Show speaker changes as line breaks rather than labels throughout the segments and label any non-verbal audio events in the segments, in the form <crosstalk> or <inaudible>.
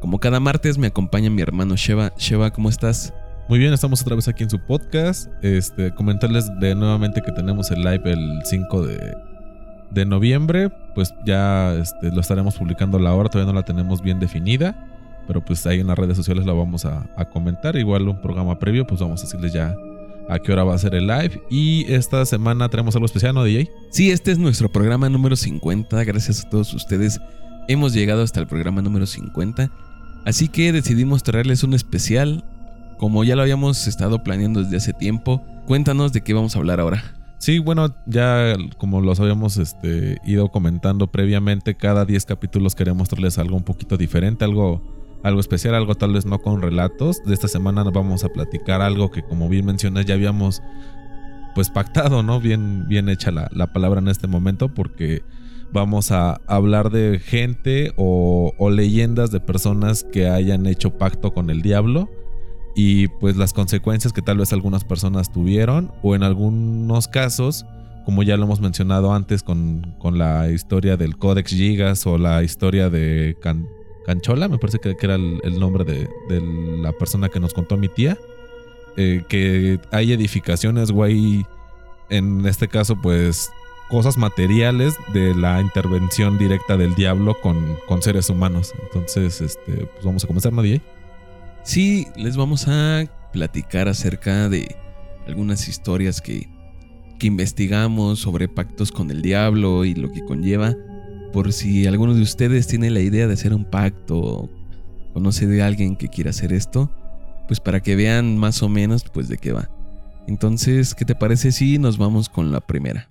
Como cada martes me acompaña mi hermano Sheva. Sheva, ¿cómo estás?
Muy bien, estamos otra vez aquí en su podcast. Este, comentarles de nuevamente que tenemos el live el 5 de, de noviembre. Pues ya este, lo estaremos publicando la hora, todavía no la tenemos bien definida. Pero pues ahí en las redes sociales la vamos a, a comentar. Igual un programa previo, pues vamos a decirles ya a qué hora va a ser el live. Y esta semana tenemos algo especial, ¿no, DJ?
Sí, este es nuestro programa número 50. Gracias a todos ustedes. Hemos llegado hasta el programa número 50. Así que decidimos traerles un especial. Como ya lo habíamos estado planeando desde hace tiempo, cuéntanos de qué vamos a hablar ahora.
Sí, bueno, ya como los habíamos este, ido comentando previamente, cada 10 capítulos queremos traerles algo un poquito diferente, algo algo especial, algo tal vez no con relatos. De esta semana nos vamos a platicar algo que como bien mencionas ya habíamos pues pactado, ¿no? Bien, bien hecha la, la palabra en este momento porque vamos a hablar de gente o, o, leyendas de personas que hayan hecho pacto con el diablo y pues las consecuencias que tal vez algunas personas tuvieron o en algunos casos como ya lo hemos mencionado antes con, con la historia del Codex Gigas o la historia de Can Canchola, me parece que, era el, nombre de, la persona que nos contó mi tía. Eh, que hay edificaciones, güey, en este caso, pues cosas materiales de la intervención directa del diablo con, con seres humanos. Entonces, este, pues vamos a comenzar, ¿no, DJ?
Sí, les vamos a platicar acerca de algunas historias que, que investigamos sobre pactos con el diablo y lo que conlleva por si alguno de ustedes tiene la idea de hacer un pacto o conoce de alguien que quiera hacer esto, pues para que vean más o menos pues de qué va. Entonces, ¿qué te parece si nos vamos con la primera?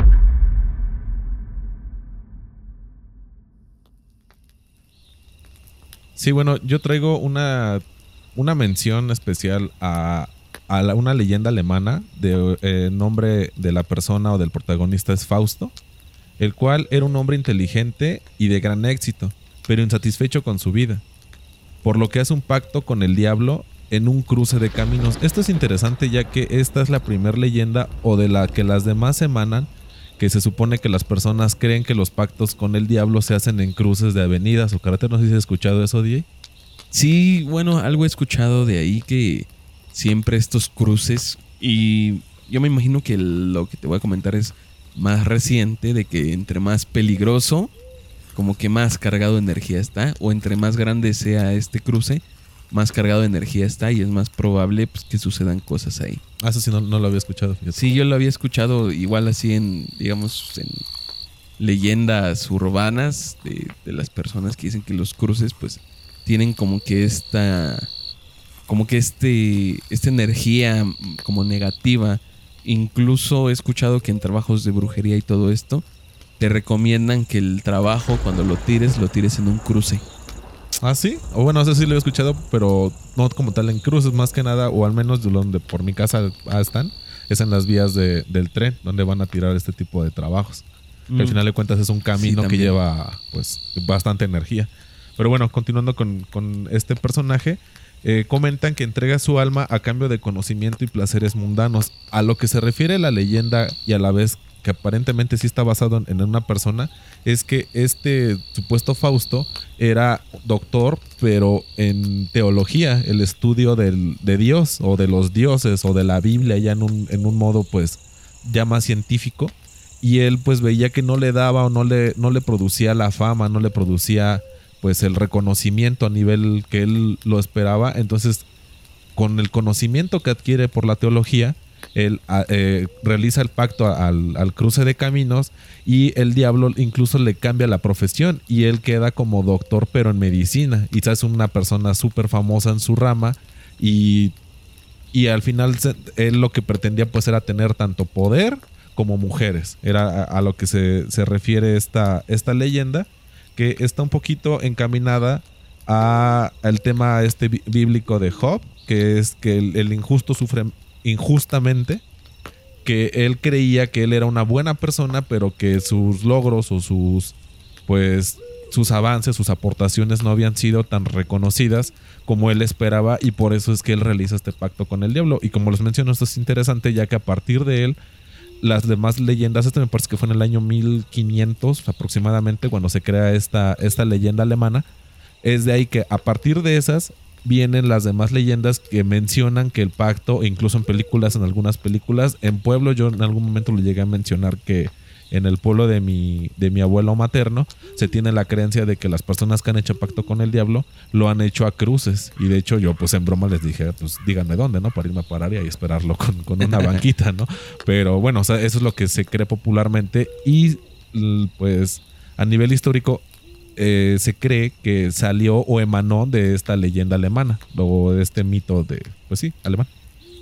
Sí, bueno, yo traigo una, una mención especial a, a una leyenda alemana de eh, nombre de la persona o del protagonista es Fausto el cual era un hombre inteligente y de gran éxito, pero insatisfecho con su vida, por lo que hace un pacto con el diablo en un cruce de caminos. Esto es interesante ya que esta es la primera leyenda o de la que las demás emanan, que se supone que las personas creen que los pactos con el diablo se hacen en cruces de avenidas o carreteras. No sé si has escuchado eso, DJ.
Sí, bueno, algo he escuchado de ahí que siempre estos cruces y yo me imagino que lo que te voy a comentar es más reciente de que entre más peligroso, como que más cargado de energía está, o entre más grande sea este cruce, más cargado de energía está y es más probable pues, que sucedan cosas ahí.
Ah, eso sí, no, lo había escuchado.
Sí, yo lo había escuchado igual así en, digamos, en leyendas urbanas de, de las personas que dicen que los cruces pues tienen como que esta como que este esta energía como negativa Incluso he escuchado que en trabajos de brujería y todo esto, te recomiendan que el trabajo, cuando lo tires, lo tires en un cruce.
Ah, sí. O bueno, eso sí lo he escuchado, pero no como tal en cruces, más que nada, o al menos de donde por mi casa están, es en las vías del tren, donde van a tirar este tipo de trabajos. al mm. final de cuentas es un camino que lleva pues bastante energía. Pero bueno, continuando con, con este personaje, eh, comentan que entrega su alma a cambio de conocimiento y placeres mundanos. A lo que se refiere la leyenda y a la vez que aparentemente sí está basado en, una persona, es que este supuesto Fausto era doctor, pero en teología, el estudio de Dios o de los dioses o de la Biblia, ya en un, en un modo pues ya más científico. Y él pues veía que no le daba o no le, no le producía la fama, no le producía pues el reconocimiento a nivel que él lo esperaba. Entonces, con el conocimiento que adquiere por la teología, él ah, eh, realiza el pacto al, cruce de caminos y el diablo incluso le cambia la profesión y él queda como doctor pero en medicina. Y es una persona súper famosa en su rama y, y al final él lo que pretendía pues era tener tanto poder como mujeres, era a, lo que se, se refiere esta, esta leyenda que está un poquito encaminada al tema este bíblico de Job, que es que el, injusto sufre injustamente, que él creía que él era una buena persona, pero que sus logros o sus, pues, sus avances, sus aportaciones no habían sido tan reconocidas como él esperaba y por eso es que él realiza este pacto con el diablo. Y como les menciono, esto es interesante ya que a partir de él las demás leyendas, esto me parece que fue en el año 1500 aproximadamente cuando se crea esta, esta leyenda alemana, es de ahí que a partir de esas vienen las demás leyendas que mencionan que el pacto, incluso en películas, en algunas películas, en pueblo yo en algún momento le llegué a mencionar que en el pueblo de mi, de mi abuelo materno se tiene la creencia de que las personas que han hecho pacto con el diablo lo han hecho a cruces. Y de hecho yo pues en broma les dije, pues díganme dónde, ¿no? Para irme a parar y esperarlo con, con una <laughs> banquita, ¿no? Pero bueno, o sea, eso es lo que se cree popularmente y pues a nivel histórico eh, se cree que salió o emanó de esta leyenda alemana o de este mito de, pues sí, alemán.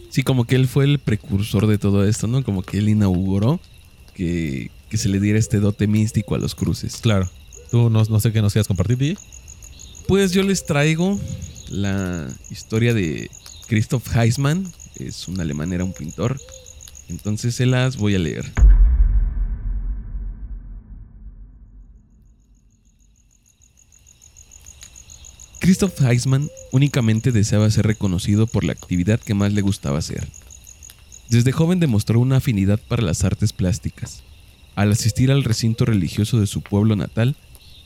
Sí, como que él fue el precursor de todo esto, ¿no? Como que él inauguró que, se le diera este dote místico a los cruces.
Claro. ¿Tú no, no sé qué nos quieras compartir, DJ?
Pues yo les traigo la historia de Christoph Heismann. Es un alemán, era un pintor. Entonces se las voy a leer. Christoph Heismann únicamente deseaba ser reconocido por la actividad que más le gustaba hacer, desde joven demostró una afinidad para las artes plásticas. Al asistir al recinto religioso de su pueblo natal,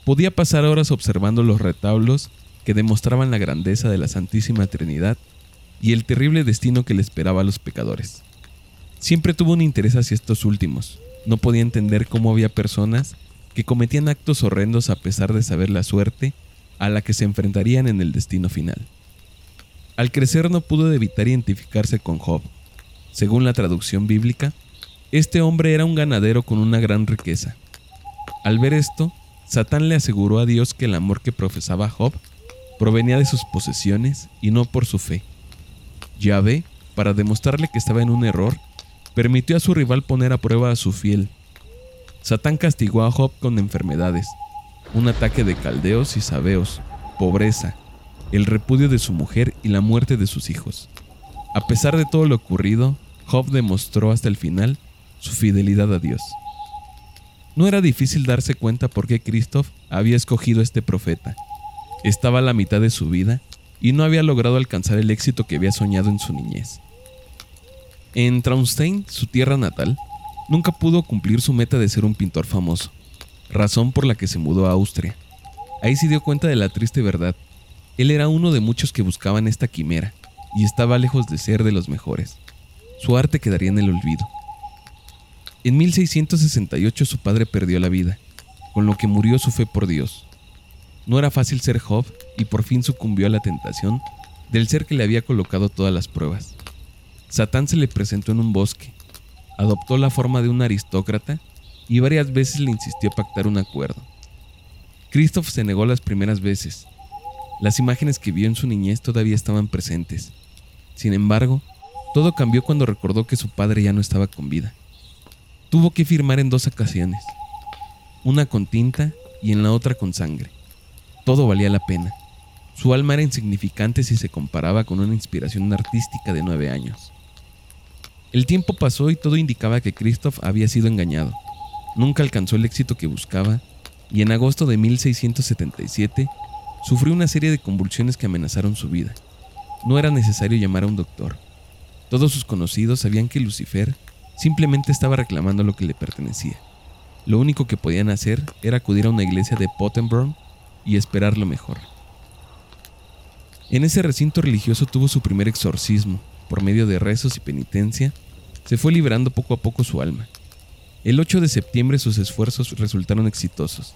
podía pasar horas observando los retablos que demostraban la grandeza de la Santísima Trinidad y el terrible destino que le esperaba a los pecadores. Siempre tuvo un interés hacia estos últimos. No podía entender cómo había personas que cometían actos horrendos a pesar de saber la suerte a la que se enfrentarían en el destino final. Al crecer no pudo evitar identificarse con Job, según la traducción bíblica, este hombre era un ganadero con una gran riqueza. Al ver esto, Satán le aseguró a Dios que el amor que profesaba Job provenía de sus posesiones y no por su fe. Yahvé, para demostrarle que estaba en un error, permitió a su rival poner a prueba a su fiel. Satán castigó a Job con enfermedades, un ataque de caldeos y sabeos, pobreza, el repudio de su mujer y la muerte de sus hijos. A pesar de todo lo ocurrido, Job demostró hasta el final su fidelidad a Dios. No era difícil darse cuenta por qué Christoph había escogido este profeta. Estaba a la mitad de su vida y no había logrado alcanzar el éxito que había soñado en su niñez. En Traunstein, su tierra natal, nunca pudo cumplir su meta de ser un pintor famoso, razón por la que se mudó a Austria. Ahí se dio cuenta de la triste verdad. Él era uno de muchos que buscaban esta quimera y estaba lejos de ser de los mejores su arte quedaría en el olvido. En 1668 su padre perdió la vida, con lo que murió su fe por Dios. No era fácil ser Job y por fin sucumbió a la tentación del ser que le había colocado todas las pruebas. Satán se le presentó en un bosque, adoptó la forma de un aristócrata y varias veces le insistió a pactar un acuerdo. Christoph se negó las primeras veces. Las imágenes que vio en su niñez todavía estaban presentes. Sin embargo, todo cambió cuando recordó que su padre ya no estaba con vida. Tuvo que firmar en dos ocasiones, una con tinta y en la otra con sangre. Todo valía la pena. Su alma era insignificante si se comparaba con una inspiración artística de nueve años. El tiempo pasó y todo indicaba que Christoph había sido engañado. Nunca alcanzó el éxito que buscaba y en agosto de 1677 sufrió una serie de convulsiones que amenazaron su vida. No era necesario llamar a un doctor. Todos sus conocidos sabían que Lucifer simplemente estaba reclamando lo que le pertenecía. Lo único que podían hacer era acudir a una iglesia de Pottenborn y esperar lo mejor. En ese recinto religioso tuvo su primer exorcismo. Por medio de rezos y penitencia, se fue liberando poco a poco su alma. El 8 de septiembre sus esfuerzos resultaron exitosos.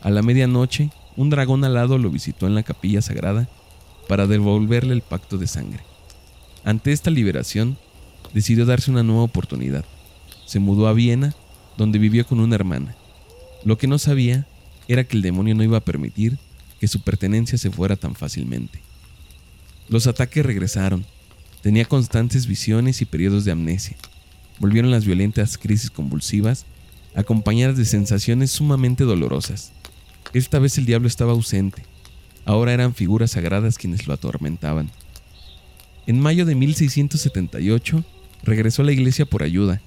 A la medianoche, un dragón alado lo visitó en la capilla sagrada para devolverle el pacto de sangre. Ante esta liberación, decidió darse una nueva oportunidad. Se mudó a Viena, donde vivió con una hermana. Lo que no sabía era que el demonio no iba a permitir que su pertenencia se fuera tan fácilmente. Los ataques regresaron. Tenía constantes visiones y periodos de amnesia. Volvieron las violentas crisis convulsivas, acompañadas de sensaciones sumamente dolorosas. Esta vez el diablo estaba ausente. ahora eran figuras sagradas quienes lo atormentaban. En mayo de 1678 regresó a la iglesia por ayuda.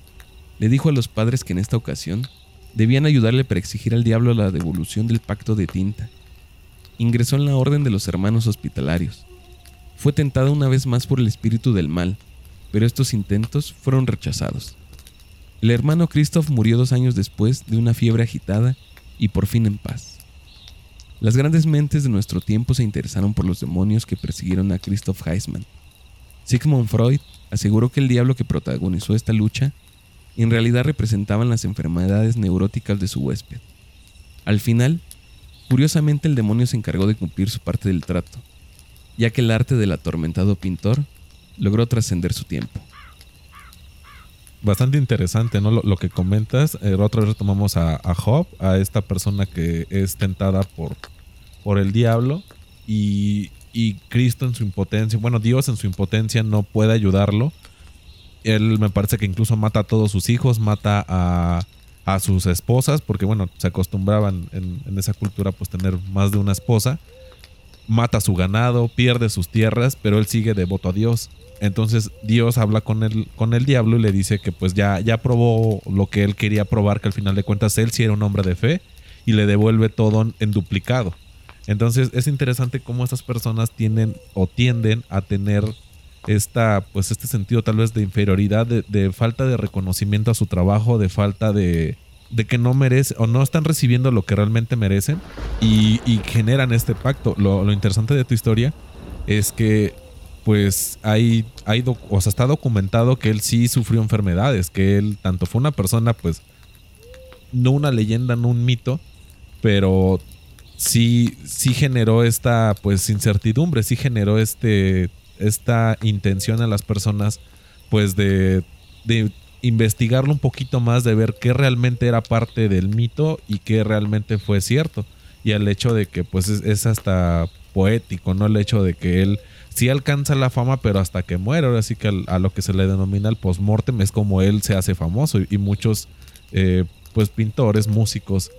Le dijo a los padres que en esta ocasión debían ayudarle para exigir al diablo la devolución del pacto de tinta. Ingresó en la orden de los hermanos hospitalarios. Fue tentada una vez más por el espíritu del mal, pero estos intentos fueron rechazados. El hermano Christoph murió dos años después de una fiebre agitada y por fin en paz. Las grandes mentes de nuestro tiempo se interesaron por los demonios que persiguieron a Christoph Heisman. Sigmund Freud aseguró que el diablo que protagonizó esta lucha en realidad representaban las enfermedades neuróticas de su huésped. Al final, curiosamente el demonio se encargó de cumplir su parte del trato, ya que el arte del atormentado pintor logró trascender su tiempo.
Bastante interesante, ¿no? Lo, que comentas. Eh, otra vez retomamos a, a, Job, a esta persona que es tentada por, por el diablo y, y Cristo en su impotencia, bueno, Dios en su impotencia no puede ayudarlo. Él me parece que incluso mata a todos sus hijos, mata a, a sus esposas, porque bueno, se acostumbraban en, en, esa cultura pues tener más de una esposa. Mata a su ganado, pierde sus tierras, pero él sigue devoto a Dios. Entonces Dios habla con el, con el diablo y le dice que pues ya, ya probó lo que él quería probar, que al final de cuentas él sí era un hombre de fe y le devuelve todo en duplicado. Entonces es interesante cómo estas personas tienen o tienden a tener esta, pues este sentido tal vez de inferioridad, de, falta de reconocimiento a su trabajo, de falta de, de que no merece o no están recibiendo lo que realmente merecen y, generan este pacto. Lo, interesante de tu historia es que pues hay, o sea, está documentado que él sí sufrió enfermedades, que él tanto fue una persona, pues, no una leyenda, no un mito, pero sí, sí generó esta, pues, incertidumbre, sí generó este, esta intención a las personas, pues, de, de investigarlo un poquito más, de ver qué realmente era parte del mito y qué realmente fue cierto. Y el hecho de que, pues, es, es hasta poético, ¿no? El hecho de que él sí alcanza la fama, pero hasta que muere. Ahora sí que a lo que se le denomina el postmortem es como él se hace famoso y, muchos eh, pues pintores, músicos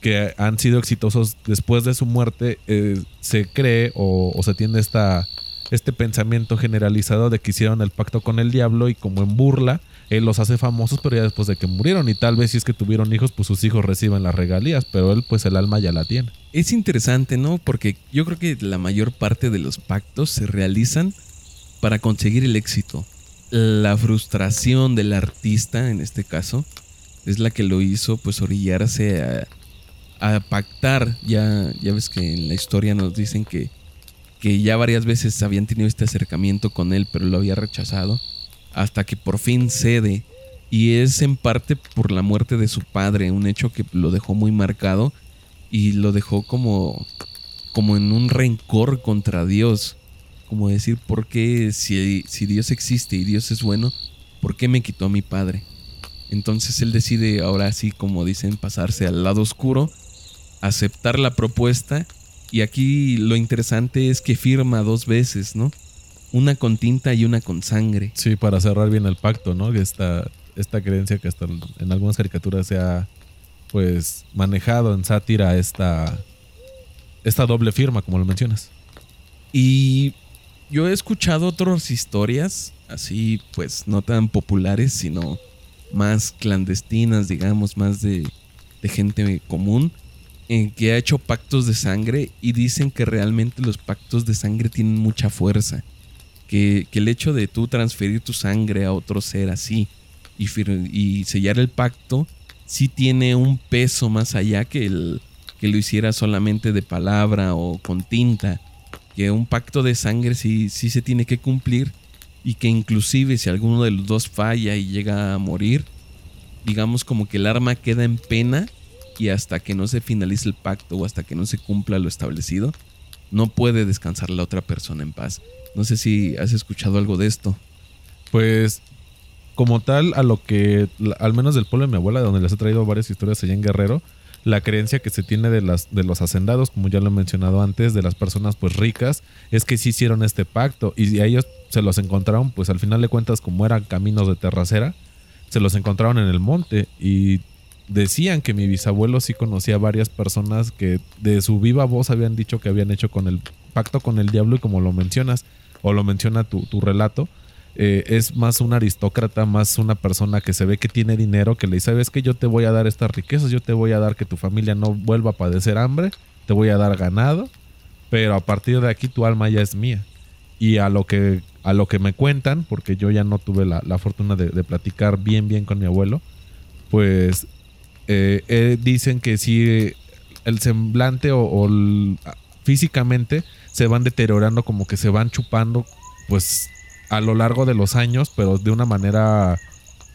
que han sido exitosos después de su muerte, eh, se cree o, o, se tiene esta, este pensamiento generalizado de que hicieron el pacto con el diablo y como en burla él los hace famosos, pero ya después de que murieron. Y tal vez si es que tuvieron hijos, pues sus hijos reciben las regalías, pero él pues el alma ya la tiene.
Es interesante, ¿no? Porque yo creo que la mayor parte de los pactos se realizan para conseguir el éxito. La frustración del artista, en este caso, es la que lo hizo pues orillarse a, a pactar. Ya, ya ves que en la historia nos dicen que, que ya varias veces habían tenido este acercamiento con él, pero lo había rechazado hasta que por fin cede. Y es en parte por la muerte de su padre, un hecho que lo dejó muy marcado y lo dejó como, como en un rencor contra Dios. Como decir, ¿por qué si, si Dios existe y Dios es bueno, ¿por qué me quitó a mi padre? Entonces él decide ahora sí, como dicen, pasarse al lado oscuro, aceptar la propuesta y aquí lo interesante es que firma dos veces, ¿no? Una con tinta y una con sangre.
Sí, para cerrar bien el pacto, ¿no? Esta, esta creencia que hasta en algunas caricaturas se ha pues manejado en sátira esta, esta doble firma, como lo mencionas.
Y yo he escuchado otras historias, así pues no tan populares, sino más clandestinas, digamos, más de, de gente común, en que ha hecho pactos de sangre y dicen que realmente los pactos de sangre tienen mucha fuerza que, el hecho de tú transferir tu sangre a otro ser así y, y sellar el pacto, sí tiene un peso más allá que el que lo hiciera solamente de palabra o con tinta. Que un pacto de sangre sí, sí se tiene que cumplir y que inclusive si alguno de los dos falla y llega a morir, digamos como que el arma queda en pena y hasta que no se finalice el pacto o hasta que no se cumpla lo establecido, no puede descansar la otra persona en paz. No sé si has escuchado algo de esto.
Pues como tal, a lo que, al menos del pueblo de mi abuela, donde les he traído varias historias allá en Guerrero, la creencia que se tiene de, las, de los hacendados, como ya lo he mencionado antes, de las personas pues ricas, es que sí hicieron este pacto y a ellos se los encontraron, pues al final de cuentas, como eran caminos de terracera, se los encontraron en el monte y decían que mi bisabuelo sí conocía a varias personas que de su viva voz habían dicho que habían hecho con el pacto con el diablo y como lo mencionas o lo menciona tu, tu relato, eh, es más un aristócrata, más una persona que se ve que tiene dinero, que le dice, sabes que yo te voy a dar estas riquezas, yo te voy a dar que tu familia no vuelva a padecer hambre, te voy a dar ganado, pero a partir de aquí tu alma ya es mía. Y a lo que, a lo que me cuentan, porque yo ya no tuve la, fortuna de, platicar bien, bien con mi abuelo, pues eh, eh, dicen que si el semblante o físicamente se van deteriorando, como que se van chupando, pues a lo largo de los años, pero de una manera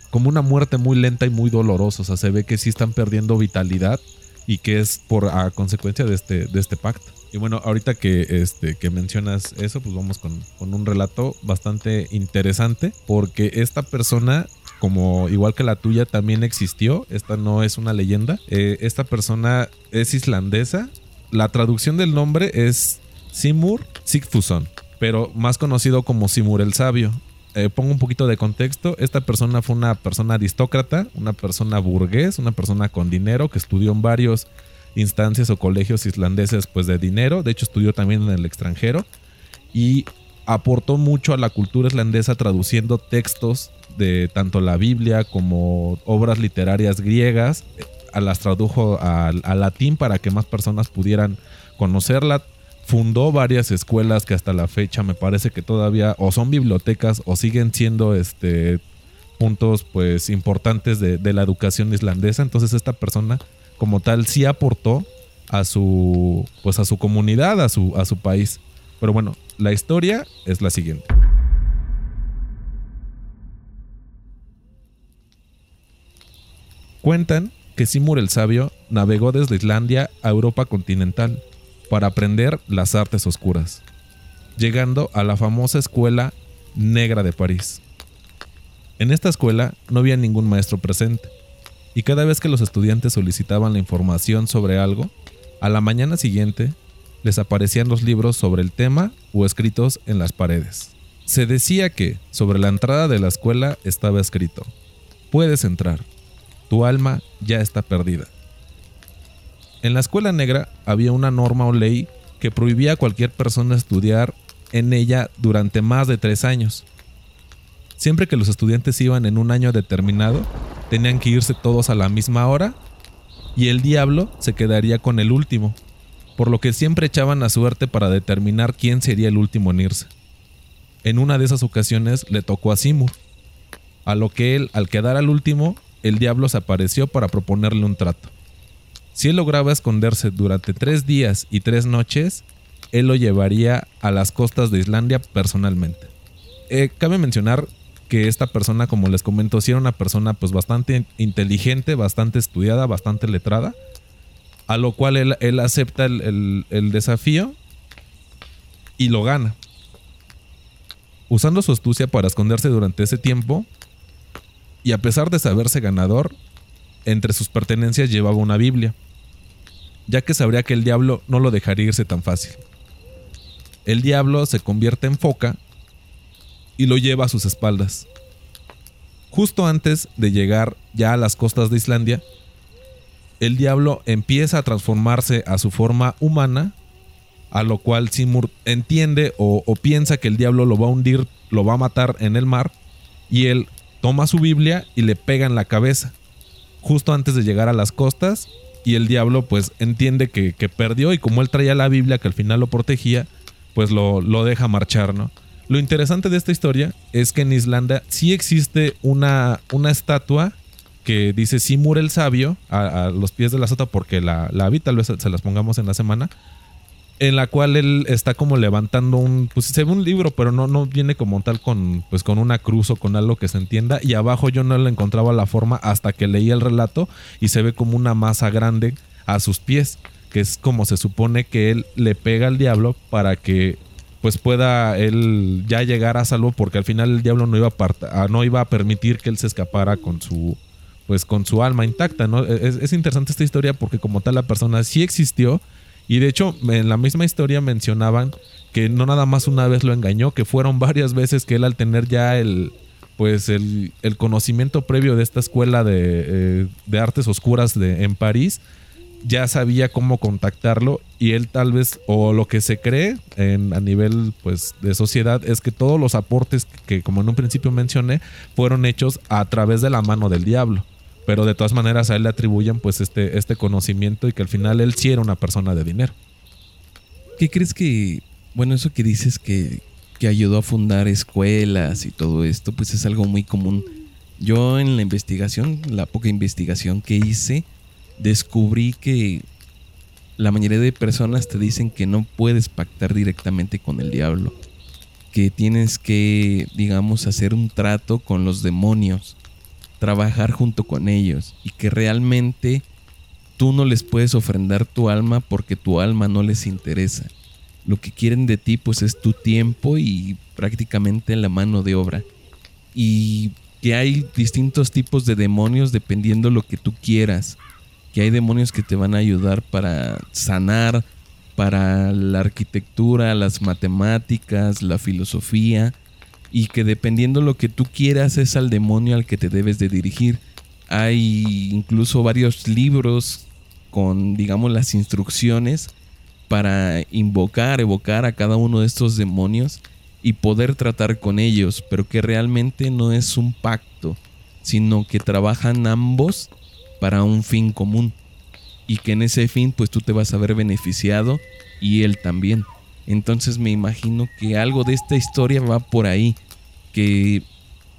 como una muerte muy lenta y muy dolorosa. O sea, se ve que sí están perdiendo vitalidad y que es por a consecuencia de este, de este pacto. Y bueno, ahorita que, este, que mencionas eso, pues vamos con, un relato bastante interesante, porque esta persona como igual que la tuya también existió, esta no es una leyenda, eh, esta persona es islandesa, la traducción del nombre es Simur Sigfusson pero más conocido como Simur el Sabio. Eh, pongo un poquito de contexto. Esta persona fue una persona aristócrata, una persona burgués, una persona con dinero que estudió en varios instancias o colegios islandeses pues de dinero. De hecho estudió también en el extranjero y aportó mucho a la cultura islandesa traduciendo textos de tanto la Biblia como obras literarias griegas. A las tradujo al latín para que más personas pudieran conocerla fundó varias escuelas que hasta la fecha me parece que todavía o son bibliotecas o siguen siendo este puntos pues importantes de, la educación islandesa. Entonces esta persona como tal sí aportó a su pues a su comunidad, a su, a su país. Pero bueno, la historia es la siguiente. Cuentan que Simur el Sabio navegó desde Islandia a Europa continental para aprender las artes oscuras, llegando a la famosa escuela negra de París. En esta escuela no había ningún maestro presente, y cada vez que los estudiantes solicitaban la información sobre algo, a la mañana siguiente les aparecían los libros sobre el tema o escritos en las paredes. Se decía que sobre la entrada de la escuela estaba escrito, puedes entrar, tu alma ya está perdida. En la escuela negra había una norma o ley que prohibía a cualquier persona estudiar en ella durante más de tres años. Siempre que los estudiantes iban en un año determinado, tenían que irse todos a la misma hora y el diablo se quedaría con el último, por lo que siempre echaban a suerte para determinar quién sería el último en irse. En una de esas ocasiones le tocó a Simur, a lo que él, al quedar al último, el diablo se apareció para proponerle un trato. Si él lograba esconderse durante tres días y tres noches, él lo llevaría a las costas de Islandia personalmente. Eh, cabe mencionar que esta persona, como les comento, sí era una persona pues bastante inteligente, bastante estudiada, bastante letrada, a lo cual él, acepta el, el desafío y lo gana. Usando su astucia para esconderse durante ese tiempo, y a pesar de saberse ganador, entre sus pertenencias llevaba una Biblia ya que sabría que el diablo no lo dejaría irse tan fácil. El diablo se convierte en foca y lo lleva a sus espaldas. Justo antes de llegar ya a las costas de Islandia, el diablo empieza a transformarse a su forma humana, a lo cual Simur entiende o, piensa que el diablo lo va a hundir, lo va a matar en el mar, y él toma su Biblia y le pega en la cabeza. Justo antes de llegar a las costas, y el diablo pues entiende que, perdió y como él traía la Biblia que al final lo protegía, pues lo, lo deja marchar, ¿no? Lo interesante de esta historia es que en Islandia sí existe una, una estatua que dice Simur el sabio a, los pies de la sota porque la, la vi, tal vez se las pongamos en la semana en la cual él está como levantando un, pues se ve un libro, pero no, no viene como tal con, pues con una cruz o con algo que se entienda. Y abajo yo no le encontraba la forma hasta que leí el relato y se ve como una masa grande a sus pies, que es como se supone que él le pega al diablo para que pues pueda él ya llegar a salvo porque al final el diablo no iba a, no iba a permitir que él se escapara con su pues con su alma intacta, ¿no? Es, es interesante esta historia porque como tal la persona sí existió, y de hecho, en la misma historia mencionaban que no nada más una vez lo engañó, que fueron varias veces que él al tener ya el pues el, conocimiento previo de esta escuela de, eh, artes oscuras de, en París ya sabía cómo contactarlo y él tal vez, o lo que se cree en, a nivel pues de sociedad es que todos los aportes que como en un principio mencioné fueron hechos a través de la mano del diablo. Pero de todas maneras a él le atribuyen pues este, este conocimiento y que al final él sí era una persona de dinero.
¿Qué crees que, bueno, eso que dices que, que ayudó a fundar escuelas y todo esto, pues es algo muy común. Yo en la investigación, la poca investigación que hice, descubrí que la mayoría de personas te dicen que no puedes pactar directamente con el diablo, que tienes que, digamos, hacer un trato con los demonios, trabajar junto con ellos y que realmente tú no les puedes ofrendar tu alma porque tu alma no les interesa. Lo que quieren de ti pues es tu tiempo y prácticamente la mano de obra. Y que hay distintos tipos de demonios dependiendo lo que tú quieras que hay demonios que te van a ayudar para sanar, para la arquitectura, las matemáticas, la filosofía, y que dependiendo lo que tú quieras es al demonio al que te debes de dirigir. Hay incluso varios libros con, digamos, las instrucciones para invocar, evocar a cada uno de estos demonios y poder tratar con ellos, pero que realmente no es un pacto, sino que trabajan ambos para un fin común y que en ese fin pues tú te vas a ver beneficiado y él también. Entonces me imagino que algo de esta historia va por ahí, que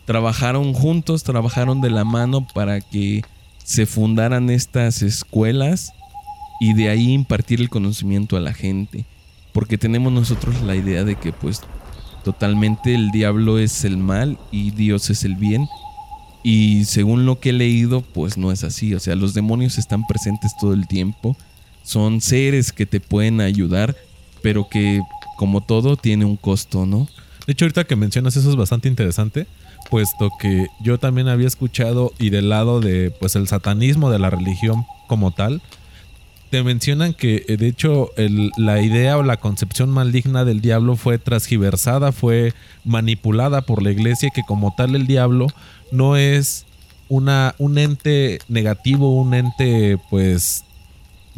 trabajaron juntos, trabajaron de la mano para que se fundaran estas escuelas y de ahí impartir el conocimiento a la gente. Porque tenemos nosotros la idea de que pues totalmente el diablo es el mal y Dios es el bien y según lo que he leído, pues no es así. O sea, los demonios están presentes todo el tiempo. Son seres que te pueden ayudar, pero que como todo tiene un costo, ¿no?
De hecho, ahorita que mencionas eso es bastante interesante, puesto que yo también había escuchado y del lado de pues el satanismo de la religión como tal, te mencionan que eh, de hecho la idea o la concepción maligna del diablo fue transgiversada, fue manipulada por la iglesia, que como tal el diablo no es una, un ente negativo, un ente pues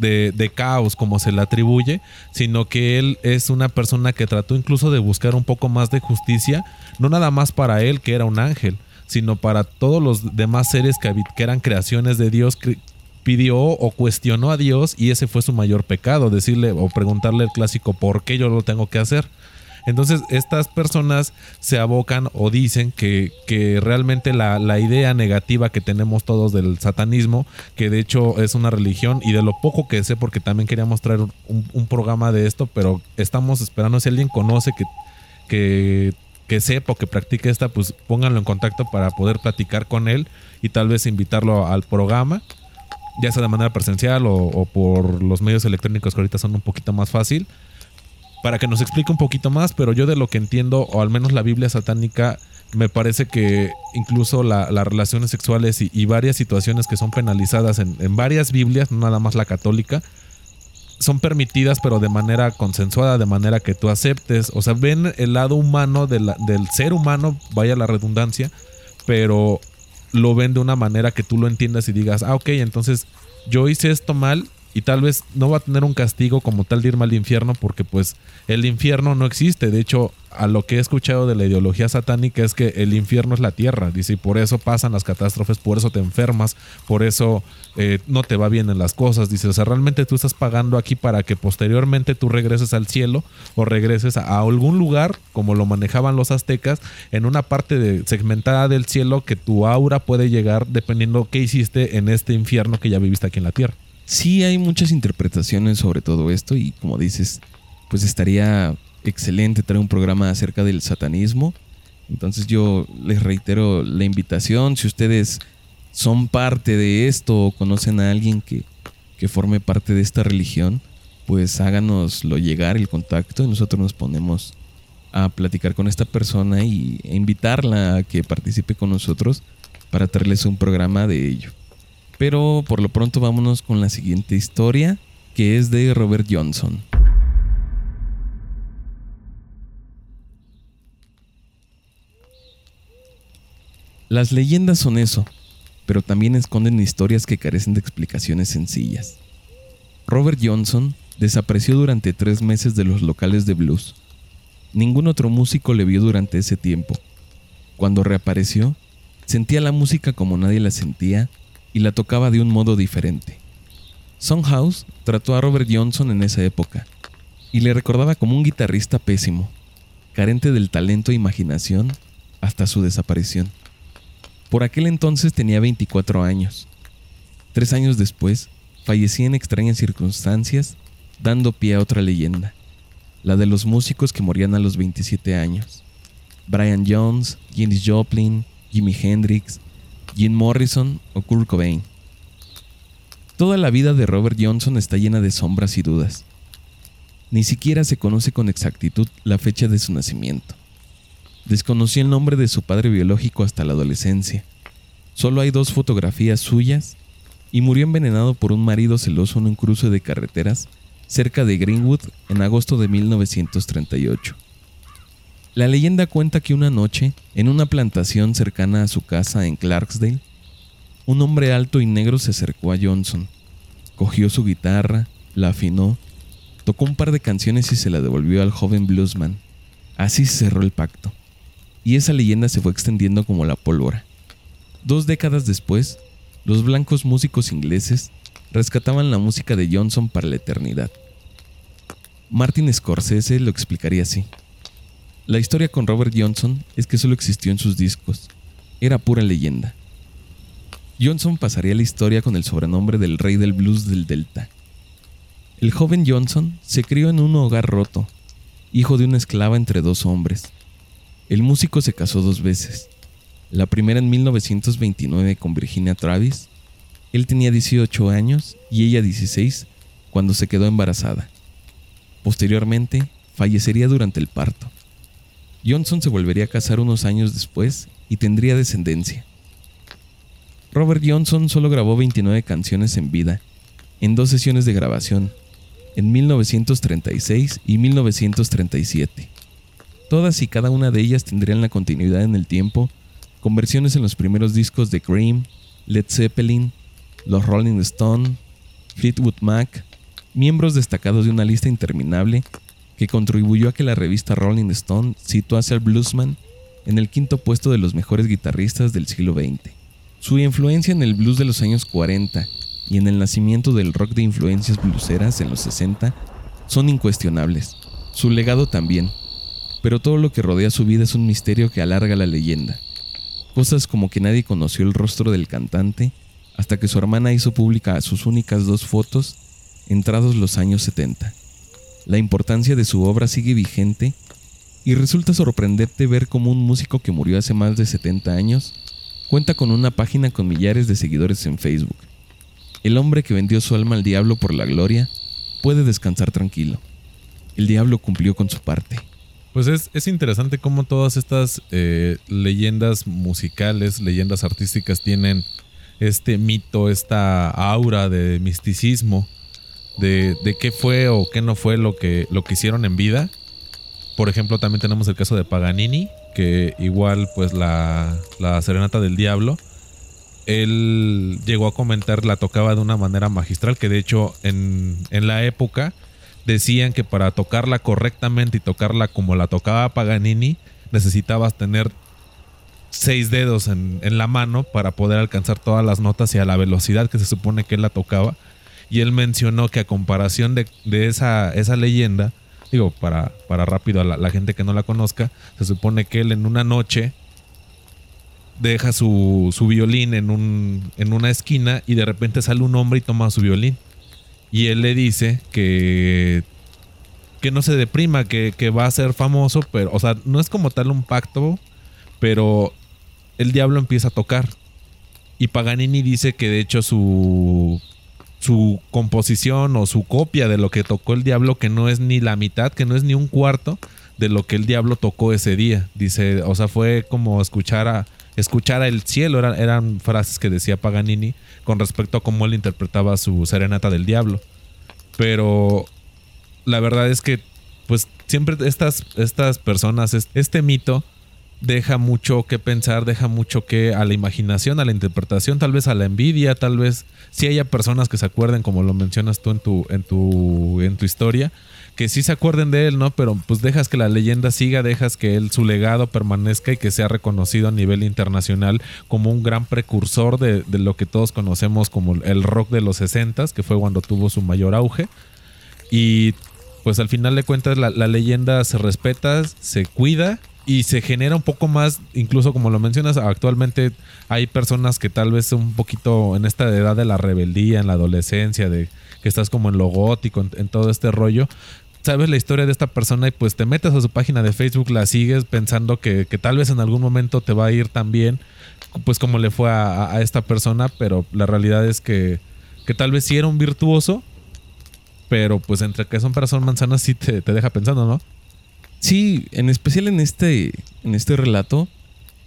de, caos como se le atribuye, sino que él es una persona que trató incluso de buscar un poco más de justicia, no nada más para él que era un ángel, sino para todos los demás seres que, que eran creaciones de Dios, pidió o cuestionó a Dios y ese fue su mayor pecado, decirle o preguntarle el clásico, ¿por qué yo lo tengo que hacer? Entonces estas personas se abocan o dicen que, que realmente la, la, idea negativa que tenemos todos del satanismo, que de hecho es una religión y de lo poco que sé, porque también queríamos traer un, un programa de esto, pero estamos esperando. Si alguien conoce que, que, que sepa o que practique esta, pues pónganlo en contacto para poder platicar con él y tal vez invitarlo al programa ya sea de manera presencial o, o, por los medios electrónicos que ahorita son un poquito más fácil para que nos explique un poquito más, pero yo de lo que entiendo, o al menos la Biblia satánica, me parece que incluso las relaciones sexuales y, varias situaciones que son penalizadas en, varias Biblias, no nada más la católica, son permitidas pero de manera consensuada, de manera que tú aceptes, o sea, ven el lado humano del ser humano, vaya la redundancia, pero lo ven de una manera que tú lo entiendas y digas, ah, ok, entonces yo hice esto mal y tal vez no va a tener un castigo como tal de irme al infierno porque pues el infierno no existe. De hecho, a lo que he escuchado de la ideología satánica es que el infierno es la tierra, dice, y por eso pasan las catástrofes, por eso te enfermas, por eso eh, no te va bien en las cosas, dice, o sea, realmente tú estás pagando aquí para que posteriormente tú regreses al cielo o regreses a, algún lugar, como lo manejaban los aztecas, en una parte de, segmentada del cielo que tu aura puede llegar dependiendo qué hiciste en este infierno que ya viviste aquí en la tierra
sí hay muchas interpretaciones sobre todo esto y como dices, pues estaría excelente traer un programa acerca del satanismo. Entonces yo les reitero la invitación, si ustedes son parte de esto o conocen a alguien que, que forme parte de esta religión, pues háganoslo llegar el contacto y nosotros nos ponemos a platicar con esta persona y e invitarla a que participe con nosotros para traerles un programa de ello. Pero por lo pronto vámonos con la siguiente historia, que es de Robert Johnson. Las leyendas son eso, pero también esconden historias que carecen de explicaciones sencillas. Robert Johnson desapareció durante tres meses de los locales de blues. Ningún otro músico le vio durante ese tiempo. Cuando reapareció, sentía la música como nadie la sentía y la tocaba de un modo diferente. Songhouse trató a Robert Johnson en esa época y le recordaba como un guitarrista pésimo, carente del talento e imaginación hasta su desaparición. Por aquel entonces tenía 24 años. Tres años después, fallecía en extrañas circunstancias, dando pie a otra leyenda, la de los músicos que morían a los 27 años. Brian Jones, Janis Joplin, Jimi Hendrix, Jim Morrison o Kurt Cobain. Toda la vida de Robert Johnson está llena de sombras y dudas. Ni siquiera se conoce con exactitud la fecha de su nacimiento. Desconocí el nombre de su padre biológico hasta la adolescencia. Solo hay dos fotografías suyas y murió envenenado por un marido celoso en un cruce de carreteras cerca de Greenwood en agosto de 1938. La leyenda cuenta que una noche, en una plantación cercana a su casa en Clarksdale, un hombre alto y negro se acercó a Johnson, cogió su guitarra, la afinó Tocó un par de canciones y se la devolvió al joven bluesman. Así cerró el pacto. Y esa leyenda se fue extendiendo como la pólvora. Dos décadas después, los blancos músicos ingleses rescataban la música de Johnson para la eternidad. Martin Scorsese lo explicaría así. La historia con Robert Johnson es que solo existió en sus discos. Era pura leyenda. Johnson pasaría la historia con el sobrenombre del rey del blues del Delta el joven Johnson se crió en un hogar roto, hijo de una esclava entre dos hombres. El músico se casó dos veces. La primera en 1929 con Virginia Travis. Él tenía 18 años y ella 16 cuando se quedó embarazada. Posteriormente, fallecería durante el parto. Johnson se volvería a casar unos años después y tendría descendencia. Robert Johnson solo grabó 29 canciones en vida, en dos sesiones de grabación, en 1936 y 1937. Todas y cada una de ellas tendrían la continuidad en el tiempo, con versiones en los primeros discos de Cream, Led Zeppelin, los Rolling Stone, Fleetwood Mac, miembros destacados de una lista interminable que contribuyó a que la revista Rolling Stone situase al bluesman en el quinto puesto de los mejores guitarristas del siglo XX. Su influencia en el blues de los años 40 y en el nacimiento del rock de influencias bluseras en los 60 son incuestionables. Su legado también. Pero todo lo que rodea su vida es un misterio que alarga la leyenda. Cosas como que nadie conoció el rostro del cantante hasta que su hermana hizo pública sus únicas dos fotos entrados los años 70. La importancia de su obra sigue vigente y resulta sorprendente ver cómo un músico que murió hace más de 70 años cuenta con una página con millares de seguidores en Facebook el hombre que vendió su alma al diablo por la gloria puede descansar tranquilo. El diablo cumplió con su parte.
Pues es, interesante cómo todas estas eh, leyendas musicales, leyendas artísticas tienen este mito, esta aura de misticismo, de, qué fue o qué no fue lo que, lo que hicieron en vida. Por ejemplo, también tenemos el caso de Paganini, que igual pues la, la Serenata del Diablo él llegó a comentar la tocaba de una manera magistral, que de hecho en, la época decían que para tocarla correctamente y tocarla como la tocaba Paganini, necesitabas tener seis dedos en, la mano para poder alcanzar todas las notas y a la velocidad que se supone que él la tocaba. Y él mencionó que a comparación de, esa, esa leyenda, digo, para, para rápido a la, gente que no la conozca, se supone que él en una noche deja su, violín en, un, en una esquina y de repente sale un hombre y toma su violín. Y él le dice que, que no se deprima, que, va a ser famoso, pero, o sea, no es como tal un pacto, pero el diablo empieza a tocar. Y Paganini dice que de hecho su, su composición o su copia de lo que tocó el diablo, que no es ni la mitad, que no es ni un cuarto de lo que el diablo tocó ese día. Dice, o sea, fue como escuchar a, escuchara el cielo, eran, eran frases que decía Paganini con respecto a cómo él interpretaba su serenata del diablo. Pero la verdad es que, pues siempre estas, estas personas, este mito, deja mucho que pensar, deja mucho que a la imaginación, a la interpretación, tal vez a la envidia, tal vez si haya personas que se acuerden, como lo mencionas tú en tu, en tu, en tu historia, que sí se acuerden de él, ¿no? Pero pues dejas que la leyenda siga, dejas que él, su legado permanezca y que sea reconocido a nivel internacional como un gran precursor de, lo que todos conocemos como el rock de los 60 que fue cuando tuvo su mayor auge. Y pues al final de cuentas la leyenda se respeta, se cuida y se genera un poco más, incluso como lo mencionas, actualmente hay personas que tal vez un poquito en esta edad de la rebeldía, en la adolescencia, de que estás como en lo gótico, en, todo este rollo. Sabes la historia de esta persona y pues te metes a su página de Facebook, la sigues pensando que, tal vez en algún momento te va a ir tan bien, pues como le fue a, esta persona, pero la realidad es que, que tal vez sí era un virtuoso, pero pues entre que son personas manzanas sí te, te deja pensando, ¿no?
Sí, en especial en este, en este relato,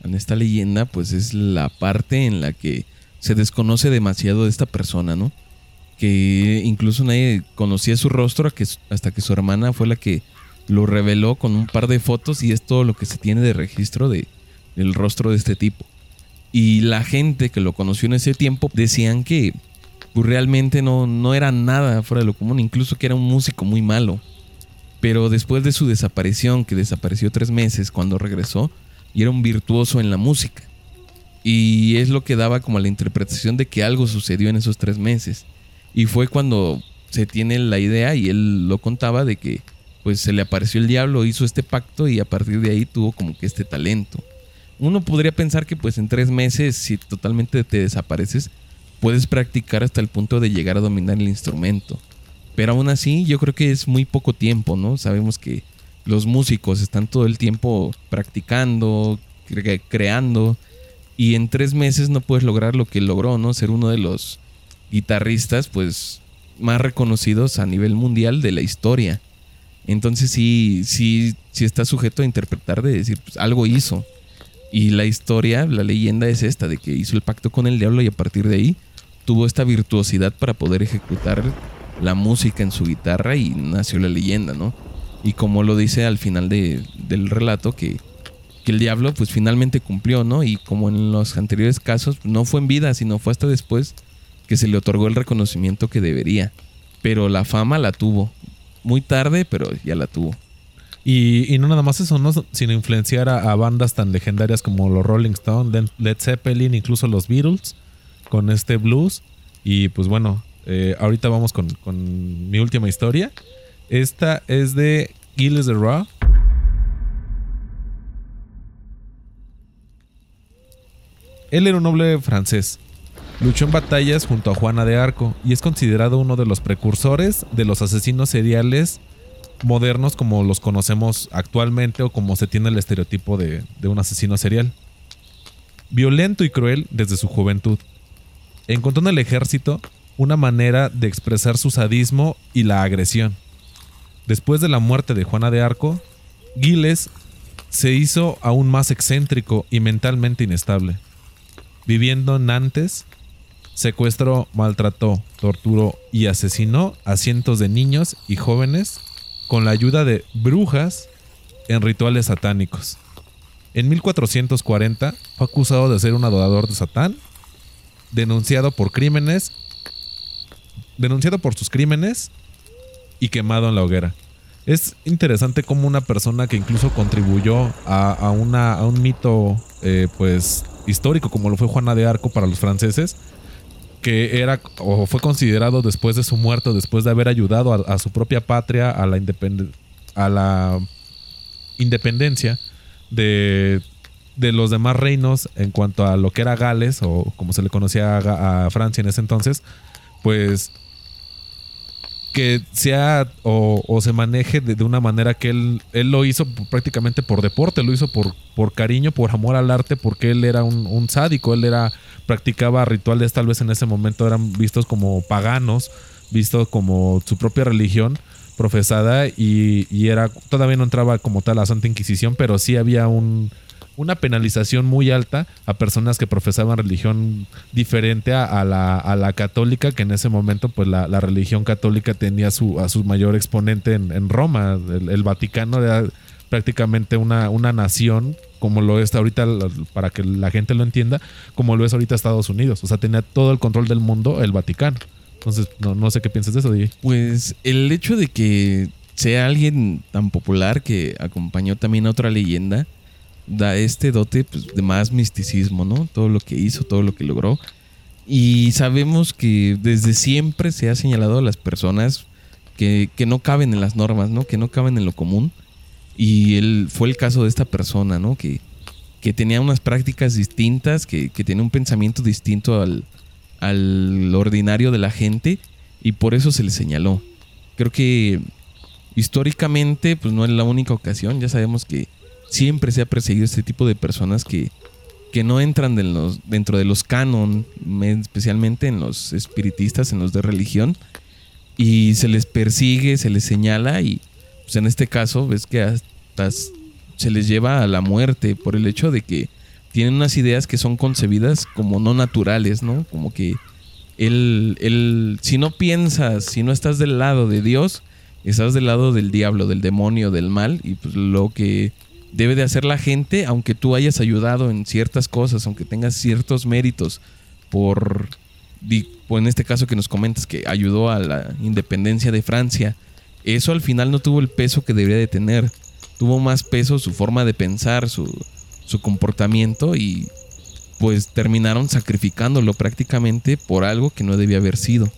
en esta leyenda, pues es la parte en la que se desconoce demasiado de esta persona, ¿no? Que incluso nadie conocía su rostro hasta que su hermana fue la que lo reveló con un par de fotos y es todo lo que se tiene de registro de, del rostro de este tipo. Y la gente que lo conoció en ese tiempo decían que pues, realmente no, no era nada fuera de lo común, incluso que era un músico muy malo. Pero después de su desaparición, que desapareció tres meses, cuando regresó, y era un virtuoso en la música. Y es lo que daba como la interpretación de que algo sucedió en esos tres meses. Y fue cuando se tiene la idea, y él lo contaba, de que pues se le apareció el diablo, hizo este pacto y a partir de ahí tuvo como que este talento. Uno podría pensar que pues en tres meses, si totalmente te desapareces, puedes practicar hasta el punto de llegar a dominar el instrumento. Pero aún así, yo creo que es muy poco tiempo, ¿no? Sabemos que los músicos están todo el tiempo practicando, creando, y en tres meses no puedes lograr lo que logró, ¿no? Ser uno de los guitarristas, pues, más reconocidos a nivel mundial de la historia. Entonces sí, sí, sí está sujeto a interpretar de decir, pues algo hizo. Y la historia, la leyenda es esta, de que hizo el pacto con el diablo y a partir de ahí tuvo esta virtuosidad para poder ejecutar la música en su guitarra y nació la leyenda, ¿no? Y como lo dice al final del relato, que, el diablo pues finalmente cumplió, ¿no? Y como en los anteriores casos, no fue en vida, sino fue hasta después que se le otorgó el reconocimiento que debería. Pero la fama la tuvo. Muy tarde, pero ya la tuvo.
Y, no nada más eso, ¿no? Sino influenciar a, bandas tan legendarias como los Rolling Stones, Led Zeppelin, incluso los Beatles, con este blues. Y pues bueno, eh, ahorita vamos con, mi última historia. Esta es de Gilles de Raw. Él era un noble francés. Luchó en batallas junto a Juana de Arco y es considerado uno de los precursores de los asesinos seriales modernos como los conocemos actualmente o como se tiene el estereotipo de un asesino serial. Violento y cruel desde su juventud. Encontró en el ejército una manera de expresar su sadismo y la agresión. Después de la muerte de Juana de Arco, Giles se hizo aún más excéntrico y mentalmente inestable. Viviendo en Nantes, secuestró, maltrató, torturó y asesinó a cientos de niños y jóvenes con la ayuda de brujas en rituales satánicos. En 1440 fue acusado de ser un adorador de Satán, denunciado por crímenes denunciado por sus crímenes y quemado en la hoguera. Es interesante como una persona que incluso contribuyó a, un mito eh, pues histórico como lo fue Juana de Arco para los franceses, que era o fue considerado después de su muerte, después de haber ayudado a, su propia patria a la, a la independencia de, de, los demás reinos en cuanto a lo que era Gales o como se le conocía a, a Francia en ese entonces, pues que sea o, se maneje de, una manera que él, él lo hizo prácticamente por deporte, lo hizo por, por cariño, por amor al arte, porque él era un, sádico, él era practicaba rituales tal vez en ese momento eran vistos como paganos, vistos como su propia religión profesada y, y era todavía no entraba como tal la Santa Inquisición, pero sí había un, una penalización muy alta a personas que profesaban religión diferente a, la, católica, que en ese momento pues la, religión católica tenía su, a su mayor exponente en, Roma. El, Vaticano era prácticamente una, una nación como lo es ahorita, para que la gente lo entienda, como lo es ahorita Estados Unidos. O sea, tenía todo el control del mundo el Vaticano. Entonces, no, no sé qué piensas de eso, DJ.
Pues el hecho de que sea alguien tan popular que acompañó también a otra leyenda, da este dote pues, de más misticismo, ¿no? Todo lo que hizo, todo lo que logró. Y sabemos que desde siempre se ha señalado a las personas que, no caben en las normas, ¿no? Que no caben en lo común. Y él fue el caso de esta persona, ¿no? Que, que tenía unas prácticas distintas, que, que tenía un pensamiento distinto al, al ordinario de la gente y por eso se le señaló. Creo que históricamente, pues no es la única ocasión, ya sabemos que siempre se ha perseguido este tipo de personas que, que no entran dentro de los canon, especialmente en los espiritistas, en los de religión, y se les persigue, se les señala y pues en este caso ves que hasta se les lleva a la muerte por el hecho de que tienen unas ideas que son concebidas como no naturales, ¿no? Como que el, el, si no piensas, si no estás del lado de Dios, estás del lado del diablo, del demonio, del mal, y pues lo que debe de hacer la gente, aunque tú hayas ayudado en ciertas cosas, aunque tengas ciertos méritos por, en este caso que nos comentas que ayudó a la independencia de Francia, eso al final no tuvo el peso que debería de tener. Tuvo más peso su forma de pensar, su, su comportamiento y pues terminaron sacrificándolo prácticamente por algo que no debía haber sido.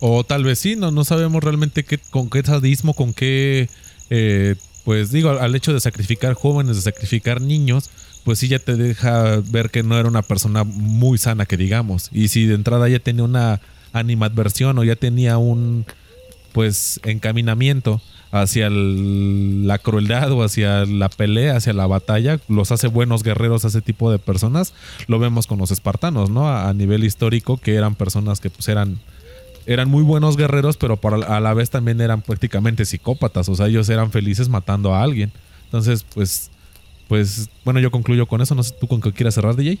O tal vez sí, no, no sabemos realmente qué, con qué sadismo, con qué, eh, pues digo, al hecho de sacrificar jóvenes, de sacrificar niños, pues sí ya te deja ver que no era una persona muy sana, que digamos. Y si de entrada ya tenía una animadversión o ya tenía un, pues, encaminamiento hacia la crueldad o hacia la pelea, hacia la batalla, los hace buenos guerreros a ese tipo de personas. Lo vemos con los espartanos, ¿no? A, nivel histórico, que eran personas que pues eran, eran muy buenos guerreros, pero a la vez también eran prácticamente psicópatas, o sea, ellos eran felices matando a alguien. Entonces, pues, pues, bueno, yo concluyo con eso. No sé tú con qué quieras cerrar, DJ.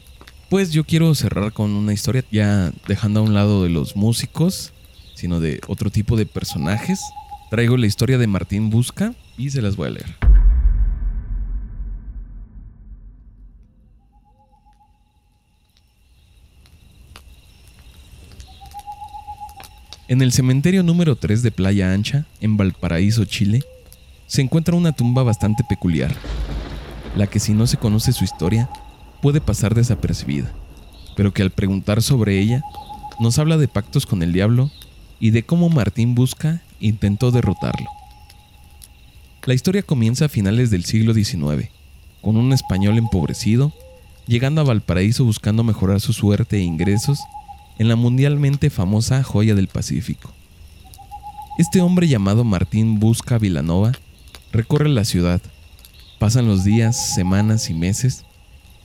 Pues yo quiero cerrar con una historia, ya dejando a un lado de los músicos, sino de otro tipo de personajes Traigo la historia de Martín Busca y se las voy a leer. En el cementerio número 3 de Playa Ancha, en Valparaíso, Chile, se encuentra una tumba bastante peculiar, la que si no se conoce su historia puede pasar desapercibida, pero que al preguntar sobre ella nos habla de pactos con el diablo y de cómo Martín Busca intentó derrotarlo. La historia comienza a finales del siglo XIX, con un español empobrecido llegando a Valparaíso buscando mejorar su suerte e ingresos en la mundialmente famosa joya del Pacífico. Este hombre llamado Martín Busca Vilanova recorre la ciudad, pasan los días, semanas y meses,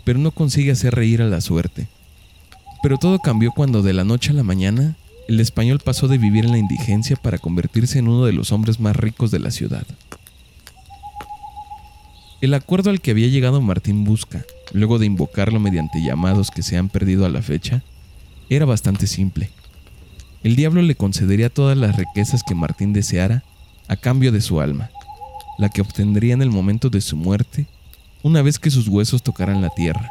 pero no consigue hacer reír a la suerte. Pero todo cambió cuando de la noche a la mañana el español pasó de vivir en la indigencia para convertirse en uno de los hombres más ricos de la ciudad. El acuerdo al que había llegado Martín Busca, luego de invocarlo mediante llamados que se han perdido a la fecha, era bastante simple. El diablo le concedería todas las riquezas que Martín deseara a cambio de su alma, la que obtendría en el momento de su muerte, una vez que sus huesos tocaran la tierra.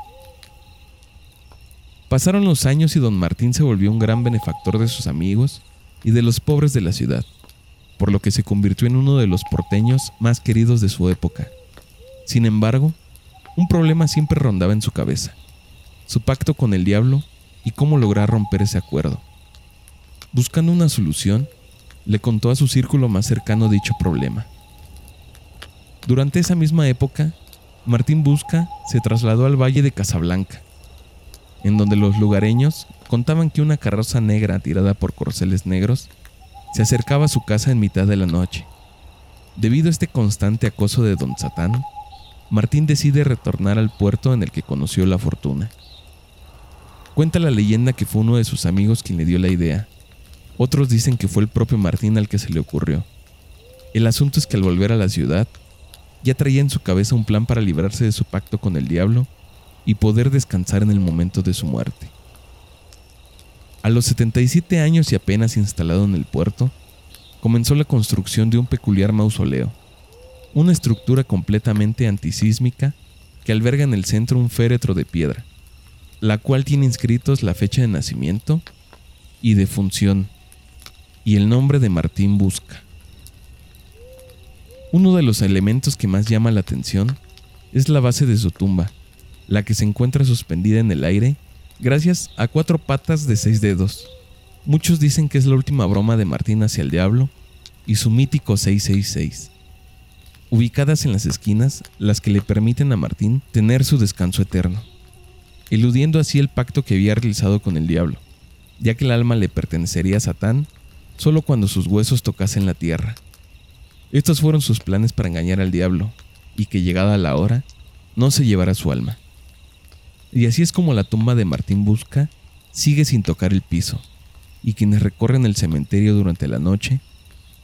Pasaron los años y don Martín se volvió un gran benefactor de sus amigos y de los pobres de la ciudad, por lo que se convirtió en uno de los porteños más queridos de su época. Sin embargo, un problema siempre rondaba en su cabeza, su pacto con el diablo y cómo lograr romper ese acuerdo. Buscando una solución, le contó a su círculo más cercano dicho problema. Durante esa misma época, Martín Busca se trasladó al valle de Casablanca, en donde los lugareños contaban que una carroza negra tirada por corceles negros se acercaba a su casa en mitad de la noche. Debido a este constante acoso de don Satán, Martín decide retornar al puerto en el que conoció la fortuna. Cuenta la leyenda que fue uno de sus amigos quien le dio la idea. Otros dicen que fue el propio Martín al que se le ocurrió. El asunto es que al volver a la ciudad, ya traía en su cabeza un plan para librarse de su pacto con el diablo y poder descansar en el momento de su muerte. A los 77 años y apenas instalado en el puerto, comenzó la construcción de un peculiar mausoleo, una estructura completamente antisísmica que alberga en el centro un féretro de piedra, la cual tiene inscritos la fecha de nacimiento y de función y el nombre de Martín Busca. Uno de los elementos que más llama la atención es la base de su tumba, la que se encuentra suspendida en el aire gracias a cuatro patas de seis dedos. Muchos dicen que es la última broma de Martín hacia el diablo y su mítico 666, ubicadas en las esquinas las que le permiten a Martín tener su descanso eterno, eludiendo así el pacto que había realizado con el diablo, ya que el alma le pertenecería a Satán solo cuando sus huesos tocasen la tierra. Estos fueron sus planes para engañar al diablo, y que llegada la hora, no se llevará su alma. Y así es como la tumba de Martín Busca sigue sin tocar el piso, y quienes recorren el cementerio durante la noche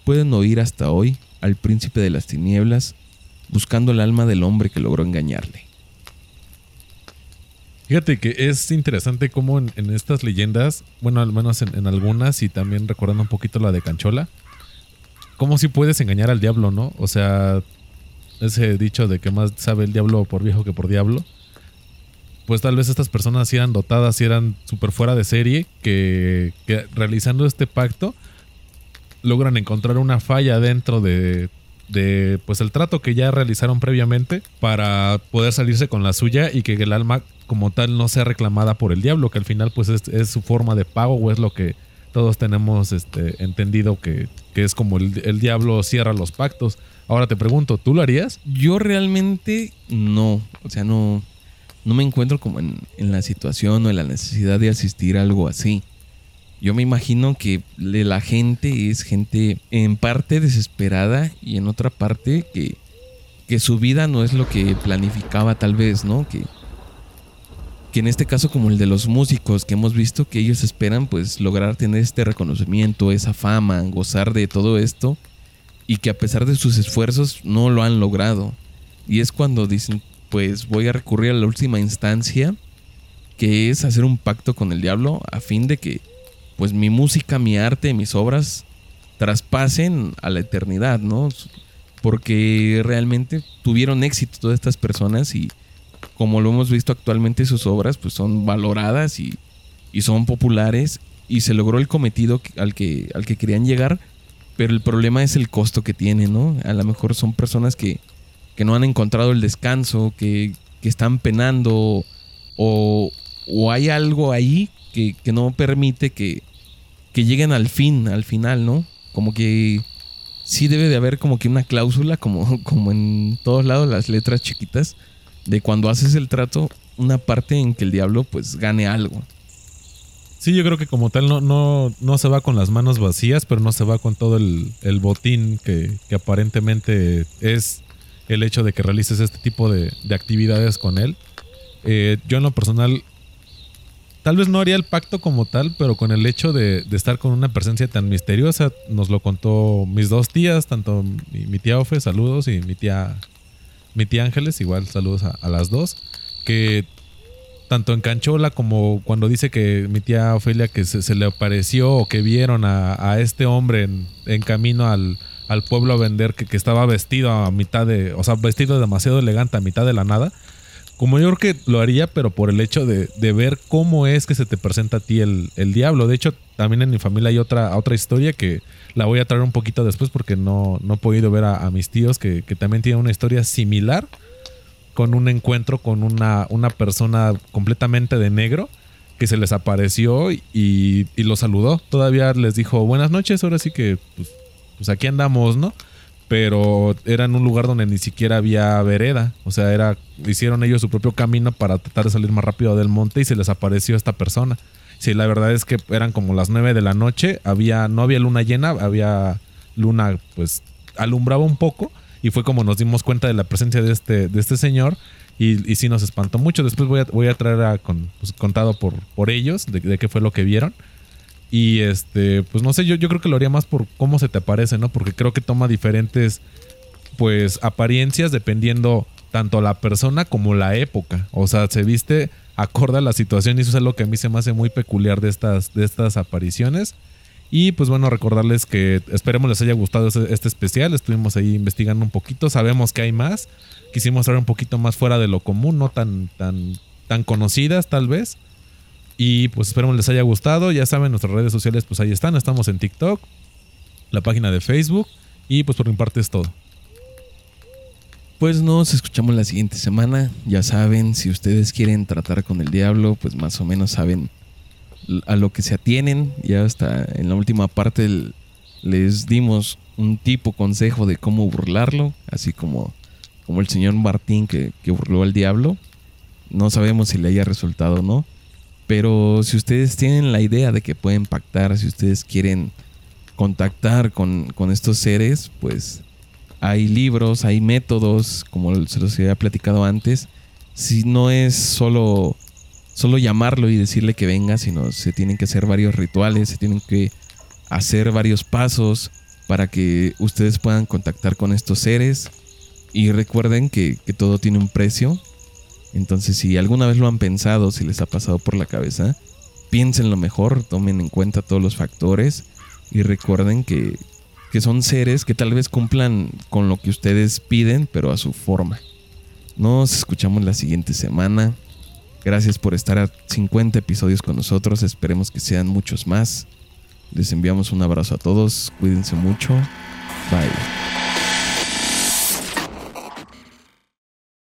pueden oír hasta hoy al príncipe de las tinieblas buscando el alma del hombre que logró engañarle.
Fíjate que es interesante cómo en, estas leyendas, bueno, al menos en, algunas y también recordando un poquito la de Canchola, cómo si puedes engañar al diablo, ¿no? O sea, ese dicho de que más sabe el diablo por viejo que por diablo pues tal vez estas personas eran dotadas y eran súper fuera de serie, que, realizando este pacto logran encontrar una falla dentro de, de, pues el trato que ya realizaron previamente para poder salirse con la suya y que el alma como tal no sea reclamada por el diablo, que al final pues es, su forma de pago o es lo que todos tenemos este, entendido que, que es como el, el, diablo cierra los pactos. Ahora te pregunto, ¿tú lo harías?
Yo realmente no, o sea, no, no me encuentro como en, la situación o en la necesidad de asistir a algo así. Yo me imagino que la gente es gente en parte desesperada y en otra parte que, que su vida no es lo que planificaba tal vez, ¿no? Que, que en este caso como el de los músicos que hemos visto que ellos esperan pues lograr tener este reconocimiento, esa fama, gozar de todo esto y que a pesar de sus esfuerzos no lo han logrado. Y es cuando dicen, pues voy a recurrir a la última instancia, que es hacer un pacto con el diablo a fin de que pues mi música, mi arte, mis obras traspasen a la eternidad, ¿no? Porque realmente tuvieron éxito todas estas personas y como lo hemos visto actualmente sus obras pues son valoradas y, y son populares y se logró el cometido al que, al que querían llegar, pero el problema es el costo que tiene, ¿no? A lo mejor son personas que que no han encontrado el descanso, que, están penando o, hay algo ahí que, no permite que, lleguen al fin, al final, ¿no? Como que sí debe de haber como que una cláusula, como, <laughs> como en todos lados las letras chiquitas, de cuando haces el trato, una parte en que el diablo pues gane algo.
Sí, yo creo que como tal no, no, no se va con las manos vacías, pero no se va con todo el, botín que, que, aparentemente es el hecho de que realices este tipo de, actividades con él. Eh, yo en lo personal, tal vez no haría el pacto como tal, pero con el hecho de, estar con una presencia tan misteriosa, nos lo contó mis dos tías, tanto mi, tía Ofe, saludos, y mi tía, mi tía Ángeles, igual saludos a, las dos, que tanto en Canchola como cuando dice que mi tía Ofelia que se, le apareció o que vieron a, este hombre en camino al, al pueblo a vender que, estaba vestido a mitad de, o sea, vestido demasiado elegante a mitad de la nada. Como yo creo que lo haría, pero por el hecho de, ver cómo es que se te presenta a ti el, diablo. De hecho, también en mi familia hay otra, otra historia que la voy a traer un poquito después porque no, no he podido ver a, mis tíos que, también tienen una historia similar con un encuentro con una, una persona completamente de negro que se les apareció y, y los saludó. Todavía les dijo buenas noches, ahora sí que pues, pues aquí andamos, ¿no? Pero era en un lugar donde ni siquiera había vereda. O sea, era, hicieron ellos su propio camino para tratar de salir más rápido del monte y se les apareció esta persona. Sí, la verdad es que eran como las nueve de la noche, había, no había luna llena, había luna, pues, alumbraba un poco, y fue como nos dimos cuenta de la presencia de este, de este señor, y, sí nos espantó mucho. Después voy a, voy a traer a, con, pues, contado por, por ellos de, qué fue lo que vieron. Y este, pues no sé, yo, yo creo que lo haría más por cómo se te aparece, ¿no? Porque creo que toma diferentes, pues, apariencias dependiendo tanto la persona como la época. O sea, se viste acorde a la situación y eso es algo que a mí se me hace muy peculiar de estas, de estas apariciones. Y pues bueno, recordarles que esperemos les haya gustado este, especial. Estuvimos ahí investigando un poquito. Sabemos que hay más. Quisimos estar un poquito más fuera de lo común, no tan, tan, tan conocidas tal vez. Y pues esperemos les haya gustado. Ya saben, nuestras redes sociales pues ahí están. Estamos en TikTok, la página de Facebook. Y pues por mi parte es todo.
Pues nos escuchamos la siguiente semana. Ya saben, si ustedes quieren tratar con el diablo, pues más o menos saben a lo que se atienen. Ya hasta en la última parte les dimos un tipo consejo de cómo burlarlo, así como, como el señor Martín que, que burló al diablo. No sabemos si le haya resultado o no. Pero si ustedes tienen la idea de que pueden pactar, si ustedes quieren contactar con, con estos seres, pues hay libros, hay métodos, como se los había platicado antes. Si no es solo, solo llamarlo y decirle que venga, sino se tienen que hacer varios rituales, se tienen que hacer varios pasos para que ustedes puedan contactar con estos seres. Y recuerden que, que todo tiene un precio. Entonces, si alguna vez lo han pensado, si les ha pasado por la cabeza, piénsenlo mejor, tomen en cuenta todos los factores y recuerden que, que son seres que tal vez cumplan con lo que ustedes piden, pero a su forma. Nos escuchamos la siguiente semana. Gracias por estar a 50 episodios con nosotros. Esperemos que sean muchos más. Les enviamos un abrazo a todos. Cuídense mucho. Bye.